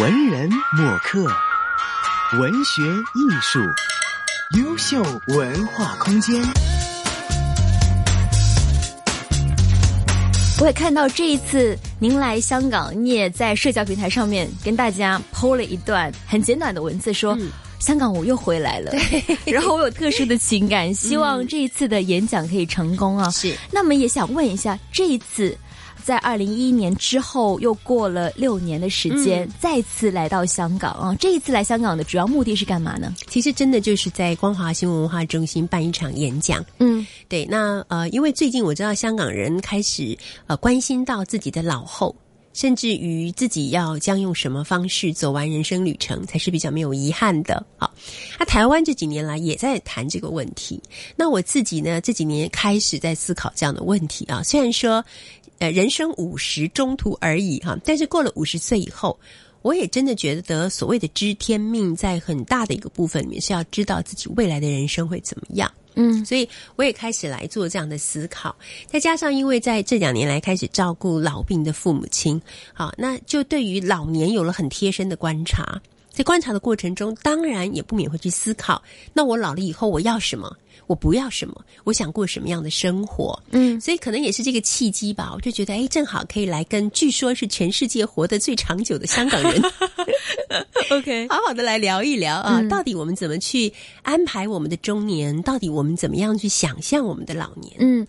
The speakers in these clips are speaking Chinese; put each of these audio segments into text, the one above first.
文人墨客，文学艺术，优秀文化空间。我也看到这一次您来香港，你也在社交平台上面跟大家 PO 了一段很简短的文字，说。香港，我又回来了。然后我有特殊的情感，希望这一次的演讲可以成功啊！是。那么也想问一下，这一次在二零一一年之后，又过了六年的时间，再次来到香港啊！这一次来香港的主要目的是干嘛呢？其实真的就是在光华新闻文化中心办一场演讲。嗯，对。那呃，因为最近我知道香港人开始呃关心到自己的老后。甚至于自己要将用什么方式走完人生旅程，才是比较没有遗憾的。好，那台湾这几年来也在谈这个问题。那我自己呢，这几年开始在思考这样的问题啊。虽然说，呃，人生五十中途而已哈，但是过了五十岁以后，我也真的觉得所谓的知天命，在很大的一个部分里面是要知道自己未来的人生会怎么样。嗯，所以我也开始来做这样的思考，再加上因为在这两年来开始照顾老病的父母亲，好，那就对于老年有了很贴身的观察。在观察的过程中，当然也不免会去思考：那我老了以后我要什么？我不要什么？我想过什么样的生活？嗯，所以可能也是这个契机吧。我就觉得，哎，正好可以来跟据说是全世界活得最长久的香港人，OK，好好的来聊一聊啊，到底我们怎么去安排我们的中年？到底我们怎么样去想象我们的老年？嗯。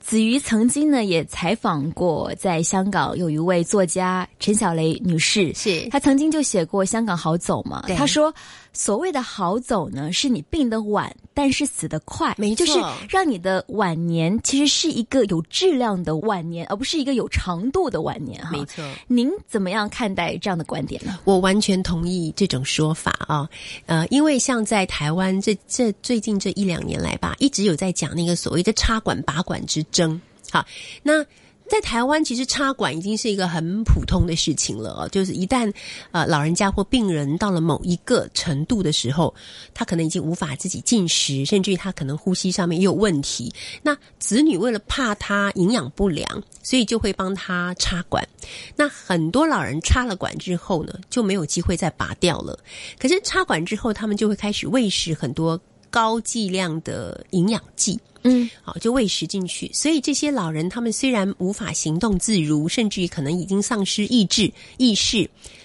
子瑜曾经呢也采访过在香港有一位作家陈小雷女士，是她曾经就写过《香港好走》嘛，她说。所谓的好走呢，是你病得晚，但是死得快，没错，就是让你的晚年其实是一个有质量的晚年，而不是一个有长度的晚年哈。没错，您怎么样看待这样的观点呢？我完全同意这种说法啊，呃，因为像在台湾这这最近这一两年来吧，一直有在讲那个所谓的插管拔管之争，好，那。在台湾，其实插管已经是一个很普通的事情了。就是一旦呃老人家或病人到了某一个程度的时候，他可能已经无法自己进食，甚至于他可能呼吸上面也有问题。那子女为了怕他营养不良，所以就会帮他插管。那很多老人插了管之后呢，就没有机会再拔掉了。可是插管之后，他们就会开始喂食很多高剂量的营养剂。嗯，好，就喂食进去，所以这些老人他们虽然无法行动自如，甚至于可能已经丧失意志、意识，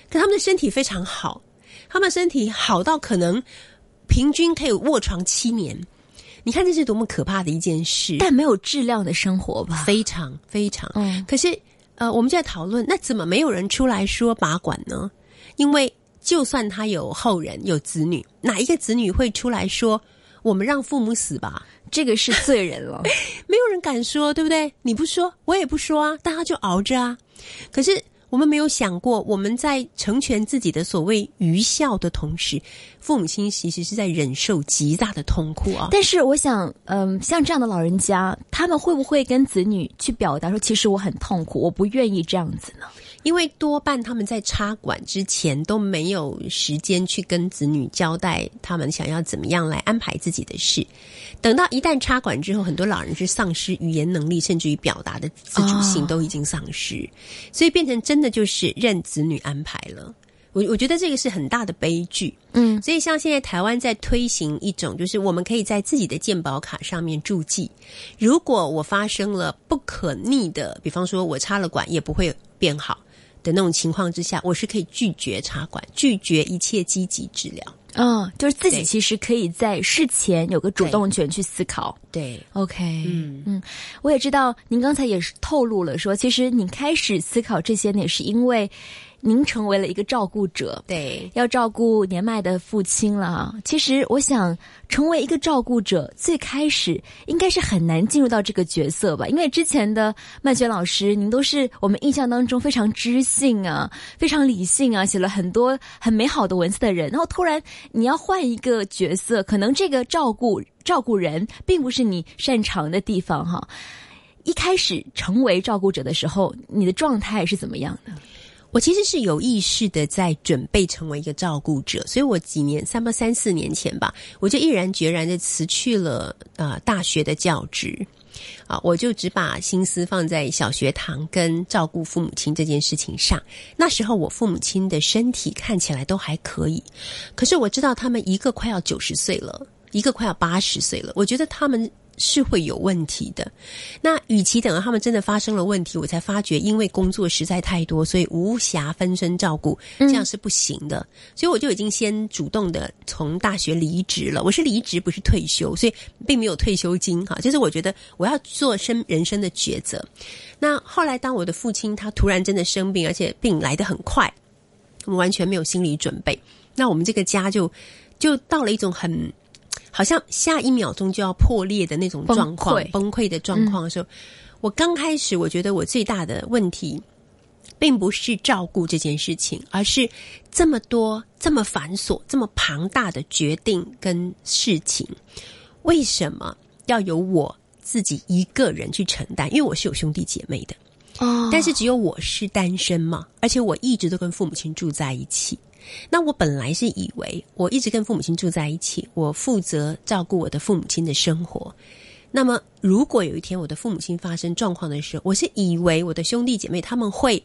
可他们的身体非常好，他们身体好到可能平均可以卧床七年。你看这是多么可怕的一件事！但没有质量的生活吧？非常非常。嗯，可是呃，我们就在讨论，那怎么没有人出来说拔管呢？因为就算他有后人、有子女，哪一个子女会出来说我们让父母死吧？这个是罪人了，没有人敢说，对不对？你不说，我也不说啊，大家就熬着啊。可是我们没有想过，我们在成全自己的所谓愚孝的同时，父母亲其实是在忍受极大的痛苦啊。但是我想，嗯，像这样的老人家，他们会不会跟子女去表达说，其实我很痛苦，我不愿意这样子呢？因为多半他们在插管之前都没有时间去跟子女交代他们想要怎么样来安排自己的事。等到一旦插管之后，很多老人是丧失语言能力，甚至于表达的自主性都已经丧失，所以变成真的就是任子女安排了。我我觉得这个是很大的悲剧。嗯，所以像现在台湾在推行一种，就是我们可以在自己的健保卡上面注记，如果我发生了不可逆的，比方说我插了管也不会变好。的那种情况之下，我是可以拒绝插管，拒绝一切积极治疗。嗯，就是自己其实可以在事前有个主动权去思考。对，OK，嗯嗯，我也知道您刚才也是透露了说，其实你开始思考这些呢，是因为。您成为了一个照顾者，对，要照顾年迈的父亲了。其实，我想成为一个照顾者，最开始应该是很难进入到这个角色吧？因为之前的曼娟老师，您都是我们印象当中非常知性啊、非常理性啊，写了很多很美好的文字的人。然后突然你要换一个角色，可能这个照顾照顾人并不是你擅长的地方哈。一开始成为照顾者的时候，你的状态是怎么样的？我其实是有意识的在准备成为一个照顾者，所以我几年，三八三四年前吧，我就毅然决然的辞去了呃大学的教职。啊，我就只把心思放在小学堂跟照顾父母亲这件事情上。那时候我父母亲的身体看起来都还可以，可是我知道他们一个快要九十岁了，一个快要八十岁了，我觉得他们。是会有问题的。那与其等到他们真的发生了问题，我才发觉，因为工作实在太多，所以无暇分身照顾，这样是不行的。所以我就已经先主动的从大学离职了。我是离职，不是退休，所以并没有退休金哈。就是我觉得我要做生人生的抉择。那后来，当我的父亲他突然真的生病，而且病来得很快，我们完全没有心理准备。那我们这个家就就到了一种很。好像下一秒钟就要破裂的那种状况，崩溃的状况的时候，我刚开始我觉得我最大的问题，并不是照顾这件事情，而是这么多这么繁琐、这么庞大的决定跟事情，为什么要由我自己一个人去承担？因为我是有兄弟姐妹的，哦，但是只有我是单身嘛，而且我一直都跟父母亲住在一起。那我本来是以为，我一直跟父母亲住在一起，我负责照顾我的父母亲的生活。那么，如果有一天我的父母亲发生状况的时候，我是以为我的兄弟姐妹他们会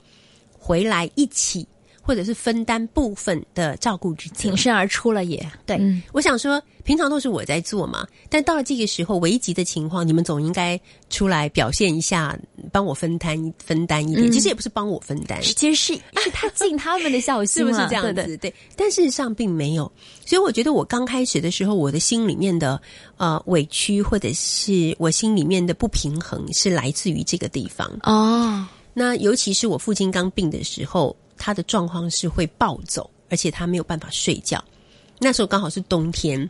回来一起。或者是分担部分的照顾之挺身而出了也对，我想说，平常都是我在做嘛，但到了这个时候危急的情况，你们总应该出来表现一下，帮我分担分担一点。其实也不是帮我分担，其实是是他尽他们的孝心，是不是这样子？对，但事实上并没有。所以我觉得我刚开始的时候，我的心里面的呃委屈，或者是我心里面的不平衡，是来自于这个地方哦。那尤其是我父亲刚病的时候。他的状况是会暴走，而且他没有办法睡觉。那时候刚好是冬天，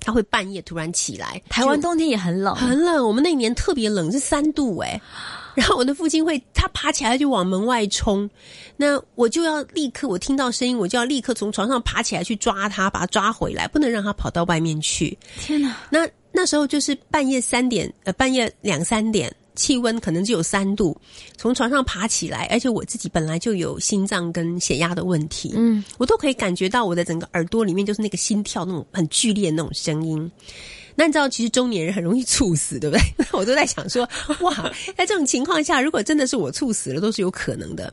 他会半夜突然起来。台湾冬天也很冷，很冷。我们那年特别冷，是三度哎。然后我的父亲会，他爬起来就往门外冲，那我就要立刻，我听到声音，我就要立刻从床上爬起来去抓他，把他抓回来，不能让他跑到外面去。天哪！那那时候就是半夜三点，呃，半夜两三点。气温可能只有三度，从床上爬起来，而且我自己本来就有心脏跟血压的问题，嗯，我都可以感觉到我的整个耳朵里面就是那个心跳那种很剧烈那种声音。那你知道，其实中年人很容易猝死，对不对？我都在想说，哇，在这种情况下，如果真的是我猝死了，都是有可能的。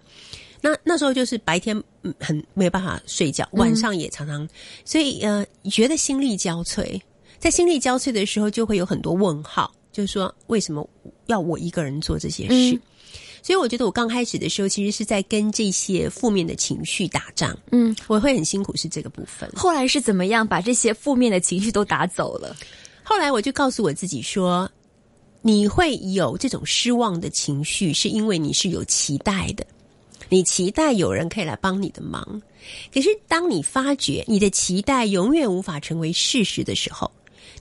那那时候就是白天很没有办法睡觉，晚上也常常，所以呃，觉得心力交瘁。在心力交瘁的时候，就会有很多问号。就是说，为什么要我一个人做这些事？所以我觉得我刚开始的时候，其实是在跟这些负面的情绪打仗。嗯，我会很辛苦，是这个部分。后来是怎么样把这些负面的情绪都打走了？后来我就告诉我自己说，你会有这种失望的情绪，是因为你是有期待的，你期待有人可以来帮你的忙。可是当你发觉你的期待永远无法成为事实的时候，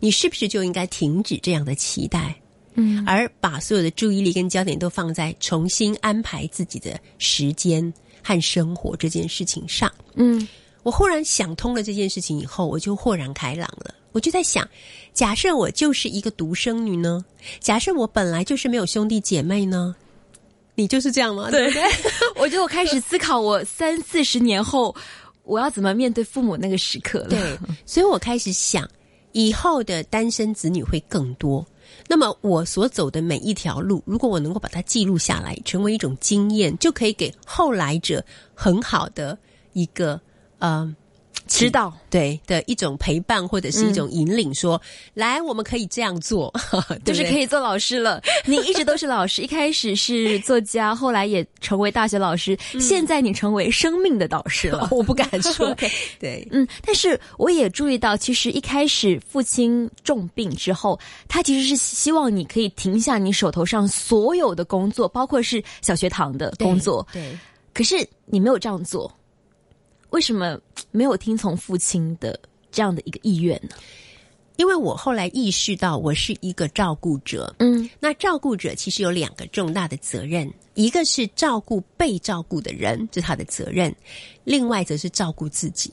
你是不是就应该停止这样的期待，嗯，而把所有的注意力跟焦点都放在重新安排自己的时间和生活这件事情上？嗯，我忽然想通了这件事情以后，我就豁然开朗了。我就在想，假设我就是一个独生女呢？假设我本来就是没有兄弟姐妹呢？你就是这样吗？对，我就开始思考，我三四十年后我要怎么面对父母那个时刻了。对，所以我开始想。以后的单身子女会更多，那么我所走的每一条路，如果我能够把它记录下来，成为一种经验，就可以给后来者很好的一个呃。知道。对的一种陪伴或者是一种引领，说来我们可以这样做，就是可以做老师了。你一直都是老师，一开始是作家，后来也成为大学老师，现在你成为生命的导师了。我不敢说，对，嗯，但是我也注意到，其实一开始父亲重病之后，他其实是希望你可以停下你手头上所有的工作，包括是小学堂的工作，对。可是你没有这样做。为什么没有听从父亲的这样的一个意愿呢？因为我后来意识到，我是一个照顾者。嗯，那照顾者其实有两个重大的责任，一个是照顾被照顾的人，这是他的责任；另外则是照顾自己。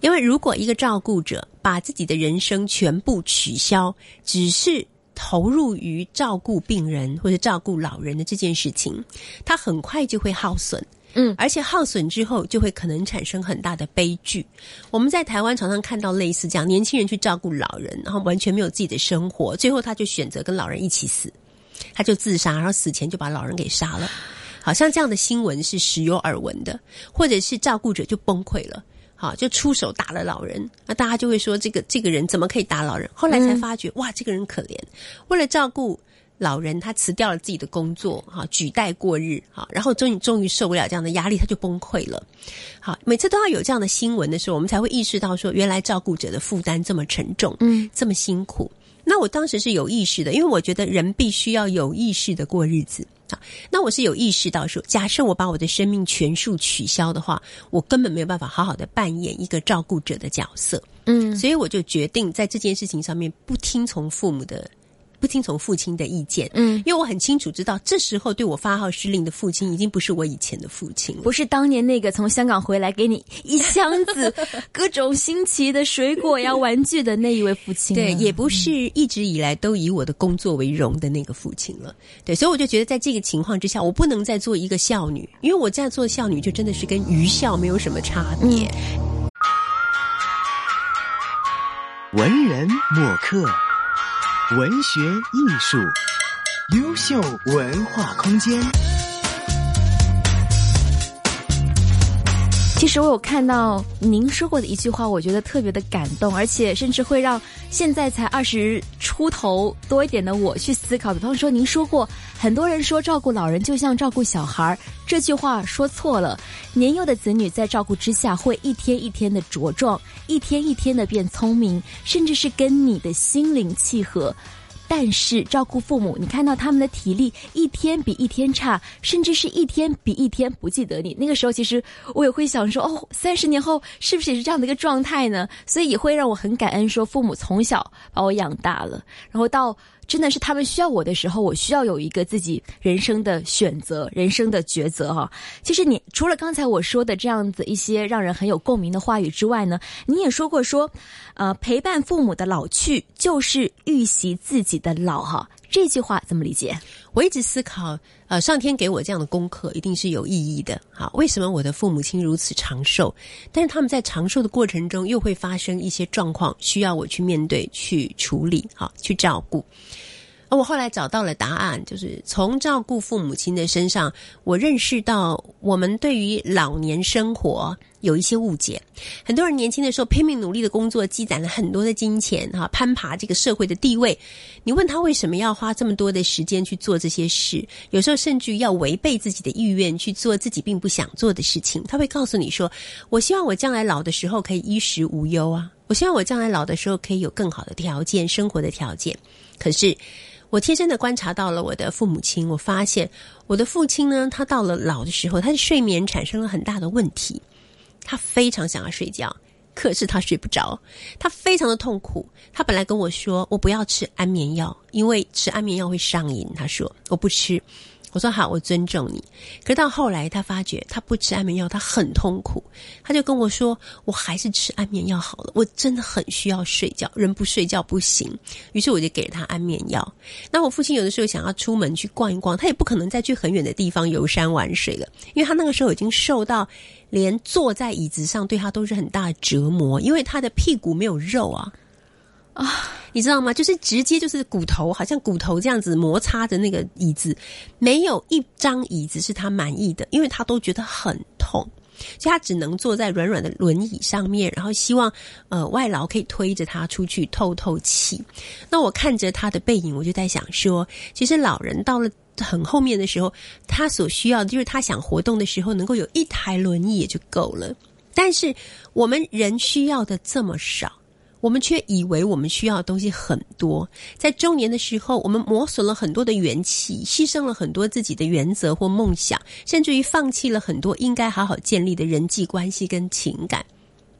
因为如果一个照顾者把自己的人生全部取消，只是投入于照顾病人或者照顾老人的这件事情，他很快就会耗损。嗯，而且耗损之后就会可能产生很大的悲剧。我们在台湾常常看到类似这样，年轻人去照顾老人，然后完全没有自己的生活，最后他就选择跟老人一起死。他就自杀，然后死前就把老人给杀了。好像这样的新闻是时有耳闻的，或者是照顾者就崩溃了，好就出手打了老人，那大家就会说这个这个人怎么可以打老人？后来才发觉，哇，这个人可怜，为了照顾老人，他辞掉了自己的工作，哈，举代过日，哈，然后终于终于受不了这样的压力，他就崩溃了。好，每次都要有这样的新闻的时候，我们才会意识到说，原来照顾者的负担这么沉重，嗯，这么辛苦。那我当时是有意识的，因为我觉得人必须要有意识的过日子。那我是有意识到说，假设我把我的生命全数取消的话，我根本没有办法好好的扮演一个照顾者的角色。嗯，所以我就决定在这件事情上面不听从父母的。不听从父亲的意见，嗯，因为我很清楚知道，这时候对我发号施令的父亲已经不是我以前的父亲了，不是当年那个从香港回来给你一箱子 各种新奇的水果呀、玩具的那一位父亲，对，也不是一直以来都以我的工作为荣的那个父亲了，对，所以我就觉得，在这个情况之下，我不能再做一个孝女，因为我这样做孝女就真的是跟愚孝没有什么差别。文人墨客。文学艺术，优秀文化空间。其实我有看到您说过的一句话，我觉得特别的感动，而且甚至会让现在才二十出头多一点的我去思考。比方说，您说过，很多人说照顾老人就像照顾小孩，这句话说错了。年幼的子女在照顾之下，会一天一天的茁壮，一天一天的变聪明，甚至是跟你的心灵契合。但是照顾父母，你看到他们的体力一天比一天差，甚至是一天比一天不记得你。那个时候，其实我也会想说，哦，三十年后是不是也是这样的一个状态呢？所以也会让我很感恩，说父母从小把我养大了，然后到。真的是他们需要我的时候，我需要有一个自己人生的选择、人生的抉择哈。其实你除了刚才我说的这样子一些让人很有共鸣的话语之外呢，你也说过说，呃，陪伴父母的老去就是预习自己的老哈。这句话怎么理解？我一直思考，呃，上天给我这样的功课一定是有意义的。好，为什么我的父母亲如此长寿？但是他们在长寿的过程中，又会发生一些状况，需要我去面对、去处理、好去照顾。而我后来找到了答案，就是从照顾父母亲的身上，我认识到我们对于老年生活。有一些误解，很多人年轻的时候拼命努力的工作，积攒了很多的金钱，哈，攀爬这个社会的地位。你问他为什么要花这么多的时间去做这些事？有时候甚至要违背自己的意愿去做自己并不想做的事情。他会告诉你说：“我希望我将来老的时候可以衣食无忧啊，我希望我将来老的时候可以有更好的条件，生活的条件。”可是我贴身的观察到了我的父母亲，我发现我的父亲呢，他到了老的时候，他的睡眠产生了很大的问题。他非常想要睡觉，可是他睡不着，他非常的痛苦。他本来跟我说：“我不要吃安眠药，因为吃安眠药会上瘾。”他说：“我不吃。”我说好，我尊重你。可是到后来，他发觉他不吃安眠药，他很痛苦。他就跟我说：“我还是吃安眠药好了，我真的很需要睡觉，人不睡觉不行。”于是我就给了他安眠药。那我父亲有的时候想要出门去逛一逛，他也不可能再去很远的地方游山玩水了，因为他那个时候已经瘦到连坐在椅子上对他都是很大的折磨，因为他的屁股没有肉啊。啊，你知道吗？就是直接就是骨头，好像骨头这样子摩擦的那个椅子，没有一张椅子是他满意的，因为他都觉得很痛，所以他只能坐在软软的轮椅上面，然后希望呃外劳可以推着他出去透透气。那我看着他的背影，我就在想说，其实老人到了很后面的时候，他所需要的就是他想活动的时候，能够有一台轮椅也就够了。但是我们人需要的这么少。我们却以为我们需要的东西很多，在中年的时候，我们磨损了很多的元气，牺牲了很多自己的原则或梦想，甚至于放弃了很多应该好好建立的人际关系跟情感。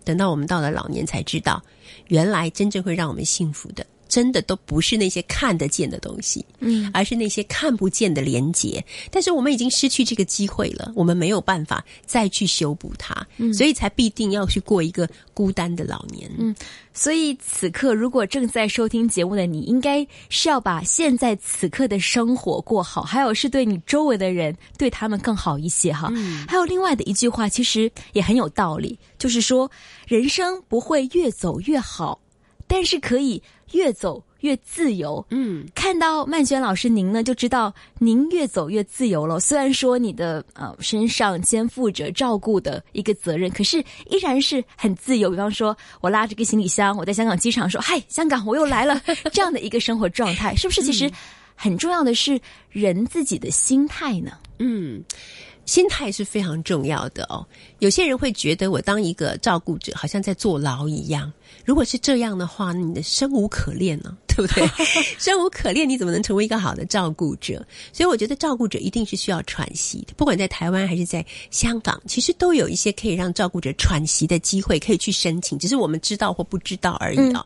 等到我们到了老年，才知道，原来真正会让我们幸福的。真的都不是那些看得见的东西，嗯，而是那些看不见的连接。但是我们已经失去这个机会了，我们没有办法再去修补它，所以才必定要去过一个孤单的老年。嗯，所以此刻如果正在收听节目的你，应该是要把现在此刻的生活过好，还有是对你周围的人对他们更好一些哈。还有另外的一句话，其实也很有道理，就是说人生不会越走越好。但是可以越走越自由。嗯，看到曼娟老师您呢，就知道您越走越自由了。虽然说你的呃身上肩负着照顾的一个责任，可是依然是很自由。比方说，我拉着个行李箱，我在香港机场说：“嗨，香港，我又来了。”这样的一个生活状态，是不是？其实很重要的是人自己的心态呢？嗯。心态是非常重要的哦。有些人会觉得我当一个照顾者，好像在坐牢一样。如果是这样的话，你的生无可恋呢，对不对？生无可恋，你怎么能成为一个好的照顾者？所以，我觉得照顾者一定是需要喘息的。不管在台湾还是在香港，其实都有一些可以让照顾者喘息的机会，可以去申请，只是我们知道或不知道而已啊。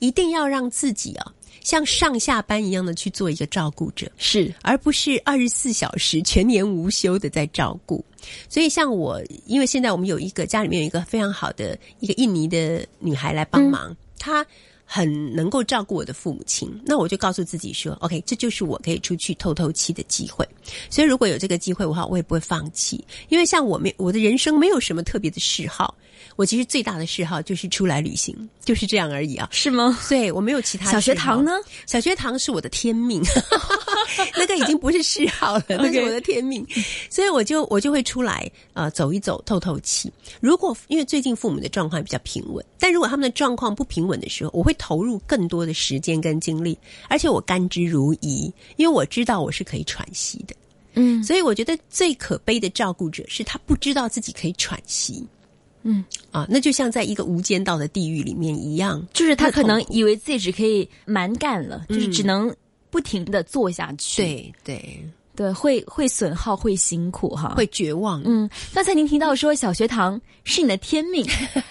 一定要让自己啊。像上下班一样的去做一个照顾者，是，而不是二十四小时全年无休的在照顾。所以，像我，因为现在我们有一个家里面有一个非常好的一个印尼的女孩来帮忙，她很能够照顾我的父母亲。那我就告诉自己说，OK，这就是我可以出去透透气的机会。所以，如果有这个机会的话，我也不会放弃。因为像我没我的人生没有什么特别的嗜好。我其实最大的嗜好就是出来旅行，就是这样而已啊。是吗？对，我没有其他。小学堂呢？小学堂是我的天命，那个已经不是嗜好了，那是我的天命。所以我就我就会出来呃走一走，透透气。如果因为最近父母的状况比较平稳，但如果他们的状况不平稳的时候，我会投入更多的时间跟精力，而且我甘之如饴，因为我知道我是可以喘息的。嗯，所以我觉得最可悲的照顾者是他不知道自己可以喘息。嗯啊，那就像在一个无间道的地狱里面一样，就是他可能以为自己只可以蛮干了，就是只能不停的做下去。对对对，会会损耗，会辛苦哈，会绝望。嗯，刚才您提到说小学堂 是你的天命，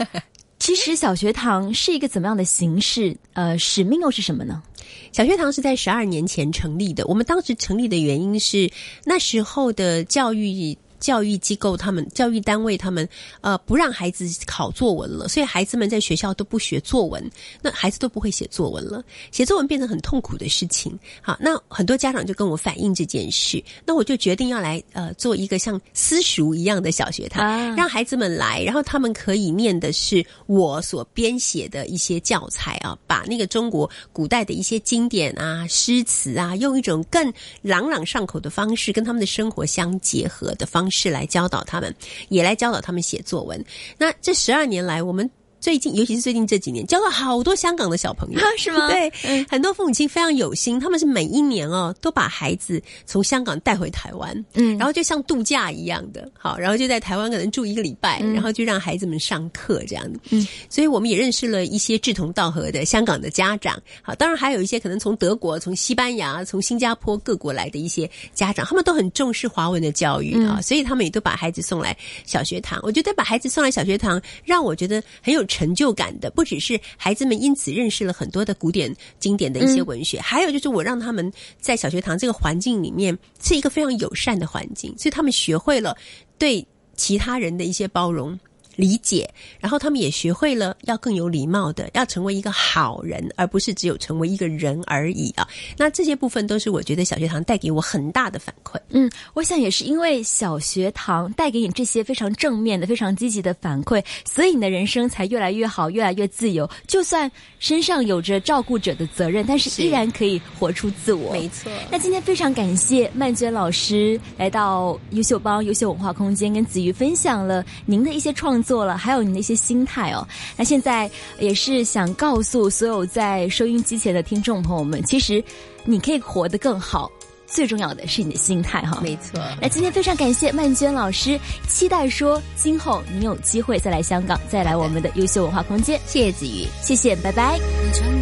其实小学堂是一个怎么样的形式？呃，使命又是什么呢？小学堂是在十二年前成立的，我们当时成立的原因是那时候的教育。教育机构他们教育单位他们呃不让孩子考作文了，所以孩子们在学校都不学作文，那孩子都不会写作文了，写作文变成很痛苦的事情。好，那很多家长就跟我反映这件事，那我就决定要来呃做一个像私塾一样的小学堂，让孩子们来，然后他们可以念的是我所编写的一些教材啊，把那个中国古代的一些经典啊、诗词啊，用一种更朗朗上口的方式跟他们的生活相结合的方。是来教导他们，也来教导他们写作文。那这十二年来，我们。最近，尤其是最近这几年，教了好多香港的小朋友，是吗？对，很多父母亲非常有心，他们是每一年哦，都把孩子从香港带回台湾，嗯，然后就像度假一样的，好，然后就在台湾可能住一个礼拜，然后就让孩子们上课这样。的，嗯，所以我们也认识了一些志同道合的香港的家长，好，当然还有一些可能从德国、从西班牙、从新加坡各国来的一些家长，他们都很重视华文的教育啊，所以他们也都把孩子送来小学堂。我觉得把孩子送来小学堂，让我觉得很有。成就感的不只是孩子们因此认识了很多的古典经典的一些文学，还有就是我让他们在小学堂这个环境里面是一个非常友善的环境，所以他们学会了对其他人的一些包容。理解，然后他们也学会了要更有礼貌的，要成为一个好人，而不是只有成为一个人而已啊。那这些部分都是我觉得小学堂带给我很大的反馈。嗯，我想也是因为小学堂带给你这些非常正面的、非常积极的反馈，所以你的人生才越来越好，越来越自由。就算身上有着照顾者的责任，但是依然可以活出自我。没错。那今天非常感谢曼娟老师来到优秀帮、优秀文化空间，跟子瑜分享了您的一些创。做了，还有你那些心态哦。那现在也是想告诉所有在收音机前的听众朋友们，其实你可以活得更好，最重要的是你的心态哈。没错。那今天非常感谢曼娟老师，期待说今后你有机会再来香港，再来我们的优秀文化空间。谢谢子瑜，谢谢，拜拜。